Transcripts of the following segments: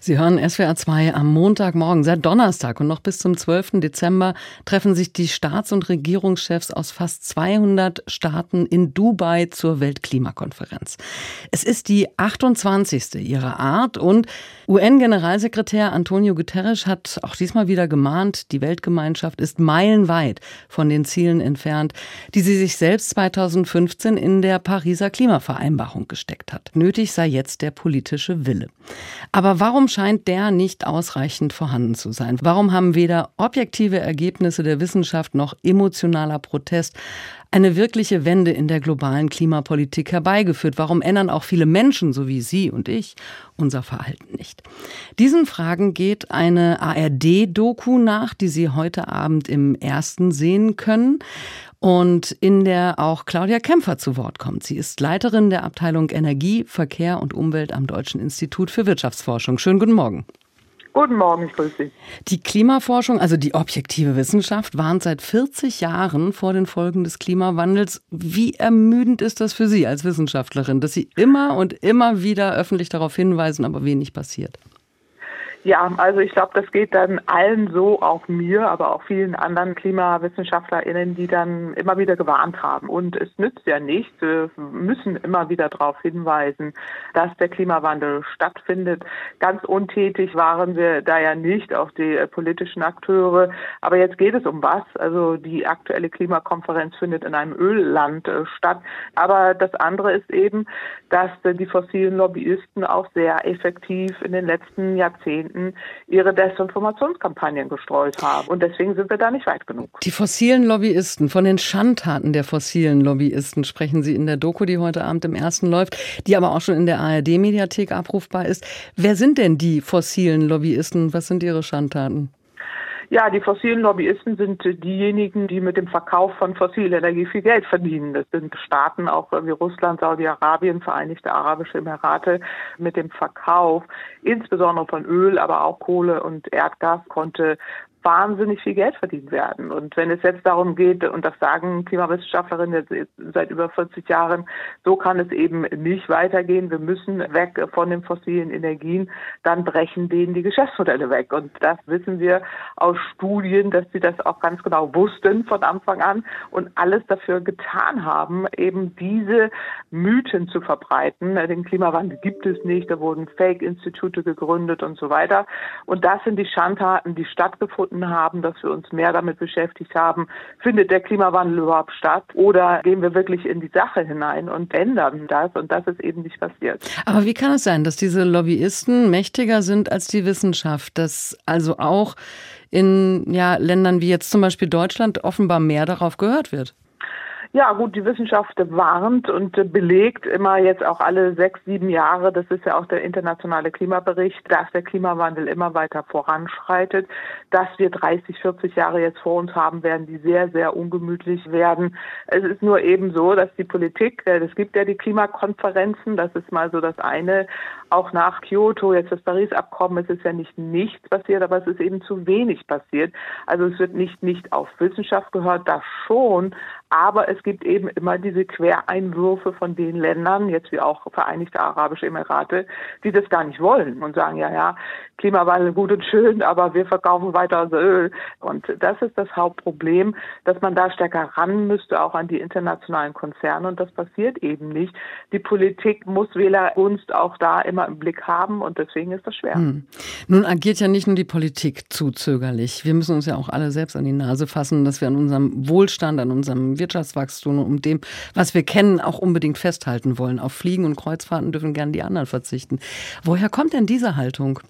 Sie hören SWR 2 am Montagmorgen, seit Donnerstag und noch bis zum 12. Dezember treffen sich die Staats- und Regierungschefs aus fast 200 Staaten in Dubai zur Weltklimakonferenz. Es ist die 28. ihrer Art und UN-Generalsekretär Antonio Guterres hat auch diesmal wieder gemahnt, die Weltgemeinschaft ist meilenweit von den Zielen entfernt, die sie sich selbst 2015 in der Pariser Klimavereinbarung gesteckt hat. Nötig sei jetzt der politische Wille. Aber aber warum scheint der nicht ausreichend vorhanden zu sein? Warum haben weder objektive Ergebnisse der Wissenschaft noch emotionaler Protest eine wirkliche Wende in der globalen Klimapolitik herbeigeführt? Warum ändern auch viele Menschen, so wie Sie und ich, unser Verhalten nicht? Diesen Fragen geht eine ARD-Doku nach, die Sie heute Abend im ersten sehen können und in der auch Claudia Kämpfer zu Wort kommt. Sie ist Leiterin der Abteilung Energie, Verkehr und Umwelt am Deutschen Institut für Wirtschaftsforschung. Schönen guten Morgen. Guten Morgen, ich grüße Sie. Die Klimaforschung, also die objektive Wissenschaft, warnt seit 40 Jahren vor den Folgen des Klimawandels. Wie ermüdend ist das für Sie als Wissenschaftlerin, dass Sie immer und immer wieder öffentlich darauf hinweisen, aber wenig passiert? Ja, also ich glaube, das geht dann allen so, auch mir, aber auch vielen anderen KlimawissenschaftlerInnen, die dann immer wieder gewarnt haben. Und es nützt ja nichts. Wir müssen immer wieder darauf hinweisen, dass der Klimawandel stattfindet. Ganz untätig waren wir da ja nicht, auch die äh, politischen Akteure. Aber jetzt geht es um was. Also die aktuelle Klimakonferenz findet in einem Ölland äh, statt. Aber das andere ist eben, dass äh, die fossilen Lobbyisten auch sehr effektiv in den letzten Jahrzehnten Jahrzehnten ihre Desinformationskampagnen gestreut haben. Und deswegen sind wir da nicht weit genug. Die fossilen Lobbyisten, von den Schandtaten der fossilen Lobbyisten sprechen Sie in der Doku, die heute Abend im ersten läuft, die aber auch schon in der ARD-Mediathek abrufbar ist. Wer sind denn die fossilen Lobbyisten? Was sind ihre Schandtaten? Ja, die fossilen Lobbyisten sind diejenigen, die mit dem Verkauf von fossiler Energie viel Geld verdienen. Das sind Staaten auch wie Russland, Saudi-Arabien, Vereinigte Arabische Emirate. Mit dem Verkauf insbesondere von Öl, aber auch Kohle und Erdgas konnte wahnsinnig viel Geld verdient werden. Und wenn es jetzt darum geht, und das sagen Klimawissenschaftlerinnen seit über 40 Jahren, so kann es eben nicht weitergehen. Wir müssen weg von den fossilen Energien, dann brechen denen die Geschäftsmodelle weg. Und das wissen wir aus Studien, dass sie das auch ganz genau wussten von Anfang an und alles dafür getan haben, eben diese Mythen zu verbreiten. Den Klimawandel gibt es nicht, da wurden Fake-Institute gegründet und so weiter. Und das sind die Schandtaten, die stattgefunden haben, dass wir uns mehr damit beschäftigt haben, findet der Klimawandel überhaupt statt oder gehen wir wirklich in die Sache hinein und ändern das und das ist eben nicht passiert. Aber wie kann es sein, dass diese Lobbyisten mächtiger sind als die Wissenschaft, dass also auch in ja, Ländern wie jetzt zum Beispiel Deutschland offenbar mehr darauf gehört wird? Ja, gut, die Wissenschaft warnt und belegt immer jetzt auch alle sechs, sieben Jahre, das ist ja auch der internationale Klimabericht, dass der Klimawandel immer weiter voranschreitet, dass wir 30, 40 Jahre jetzt vor uns haben werden, die sehr, sehr ungemütlich werden. Es ist nur eben so, dass die Politik, äh, es gibt ja die Klimakonferenzen, das ist mal so das eine, auch nach Kyoto, jetzt das Paris-Abkommen, es ist ja nicht nichts passiert, aber es ist eben zu wenig passiert. Also es wird nicht nicht auf Wissenschaft gehört, das schon, aber es gibt eben immer diese Quereinwürfe von den Ländern, jetzt wie auch Vereinigte Arabische Emirate, die das gar nicht wollen und sagen, ja, ja, Klimawandel gut und schön, aber wir verkaufen weiter Öl. Und das ist das Hauptproblem, dass man da stärker ran müsste, auch an die internationalen Konzerne. Und das passiert eben nicht. Die Politik muss Wählergunst auch da immer im Blick haben und deswegen ist das schwer. Hm. Nun agiert ja nicht nur die Politik zu zögerlich. Wir müssen uns ja auch alle selbst an die Nase fassen, dass wir an unserem Wohlstand, an unserem Wirtschaftswachstum und um dem, was wir kennen, auch unbedingt festhalten wollen. Auf Fliegen und Kreuzfahrten dürfen gern die anderen verzichten. Woher kommt denn diese Haltung?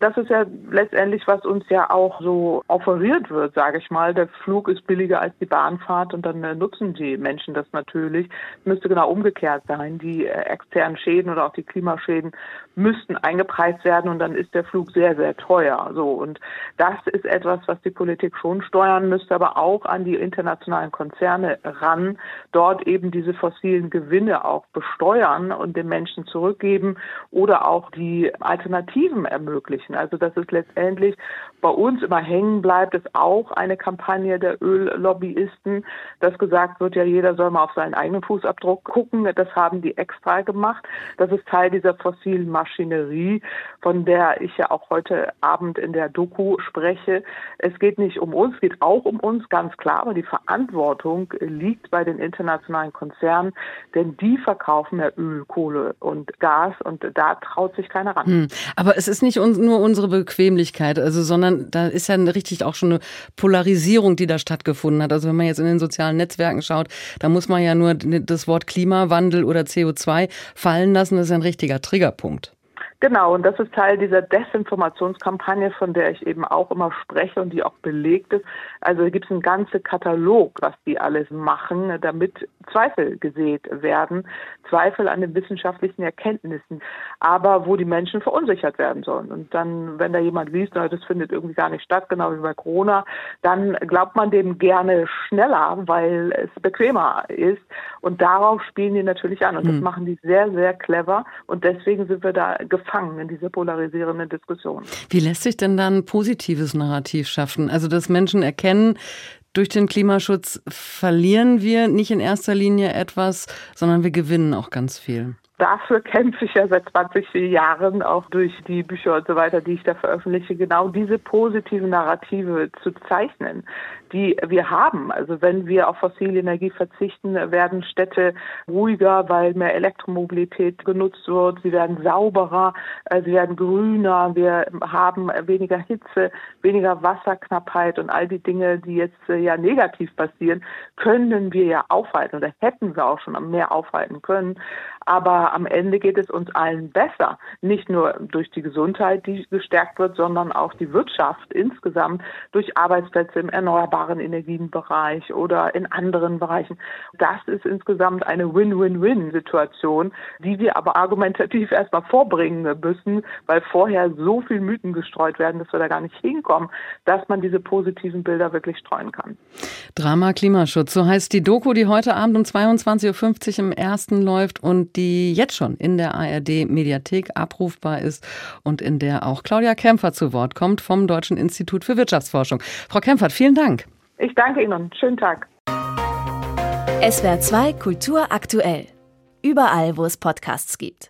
Das ist ja letztendlich, was uns ja auch so offeriert wird, sage ich mal. Der Flug ist billiger als die Bahnfahrt und dann äh, nutzen die Menschen das natürlich. Müsste genau umgekehrt sein. Die äh, externen Schäden oder auch die Klimaschäden müssten eingepreist werden und dann ist der Flug sehr, sehr teuer. So und das ist etwas, was die Politik schon steuern müsste, aber auch an die internationalen Konzerne ran, dort eben diese fossilen Gewinne auch besteuern und den Menschen zurückgeben oder auch die Alternativen ermöglichen erreichen. Also dass es letztendlich bei uns immer hängen bleibt, ist auch eine Kampagne der Öllobbyisten, dass gesagt wird, ja, jeder soll mal auf seinen eigenen Fußabdruck gucken. Das haben die extra gemacht. Das ist Teil dieser fossilen Maschinerie, von der ich ja auch heute Abend in der Doku spreche. Es geht nicht um uns, es geht auch um uns, ganz klar, aber die Verantwortung liegt bei den internationalen Konzernen, denn die verkaufen ja Öl, Kohle und Gas und da traut sich keiner ran. Hm. Aber es ist nicht nur unsere Bequemlichkeit, also sondern da ist ja richtig auch schon eine Polarisierung, die da stattgefunden hat. Also wenn man jetzt in den sozialen Netzwerken schaut, da muss man ja nur das Wort Klimawandel oder CO2 fallen lassen. Das ist ein richtiger Triggerpunkt. Genau, und das ist Teil dieser Desinformationskampagne, von der ich eben auch immer spreche und die auch belegt ist. Also gibt es einen ganzen Katalog, was die alles machen, damit Zweifel gesät werden, Zweifel an den wissenschaftlichen Erkenntnissen, aber wo die Menschen verunsichert werden sollen. Und dann, wenn da jemand liest, na, das findet irgendwie gar nicht statt, genau wie bei Corona, dann glaubt man dem gerne schneller, weil es bequemer ist. Und darauf spielen die natürlich an. Und das hm. machen die sehr, sehr clever. Und deswegen sind wir da gefangen gefangen in dieser polarisierenden Diskussion. Wie lässt sich denn dann positives Narrativ schaffen? Also, dass Menschen erkennen, durch den Klimaschutz verlieren wir nicht in erster Linie etwas, sondern wir gewinnen auch ganz viel dafür kämpfe ich ja seit 20 Jahren, auch durch die Bücher und so weiter, die ich da veröffentliche, genau diese positiven Narrative zu zeichnen, die wir haben. Also wenn wir auf fossile Energie verzichten, werden Städte ruhiger, weil mehr Elektromobilität genutzt wird. Sie werden sauberer, äh, sie werden grüner. Wir haben weniger Hitze, weniger Wasserknappheit und all die Dinge, die jetzt äh, ja negativ passieren, können wir ja aufhalten oder hätten wir auch schon mehr aufhalten können. Aber am Ende geht es uns allen besser. Nicht nur durch die Gesundheit, die gestärkt wird, sondern auch die Wirtschaft insgesamt durch Arbeitsplätze im erneuerbaren Energienbereich oder in anderen Bereichen. Das ist insgesamt eine Win-Win-Win-Situation, die wir aber argumentativ erstmal vorbringen müssen, weil vorher so viel Mythen gestreut werden, dass wir da gar nicht hinkommen, dass man diese positiven Bilder wirklich streuen kann. Drama Klimaschutz, so heißt die Doku, die heute Abend um 22.50 Uhr im ersten läuft und die jetzt schon in der ARD Mediathek abrufbar ist und in der auch Claudia Kempfert zu Wort kommt vom Deutschen Institut für Wirtschaftsforschung. Frau Kempfert, vielen Dank. Ich danke Ihnen. Schönen Tag. SWR 2 Kultur aktuell. Überall, wo es Podcasts gibt.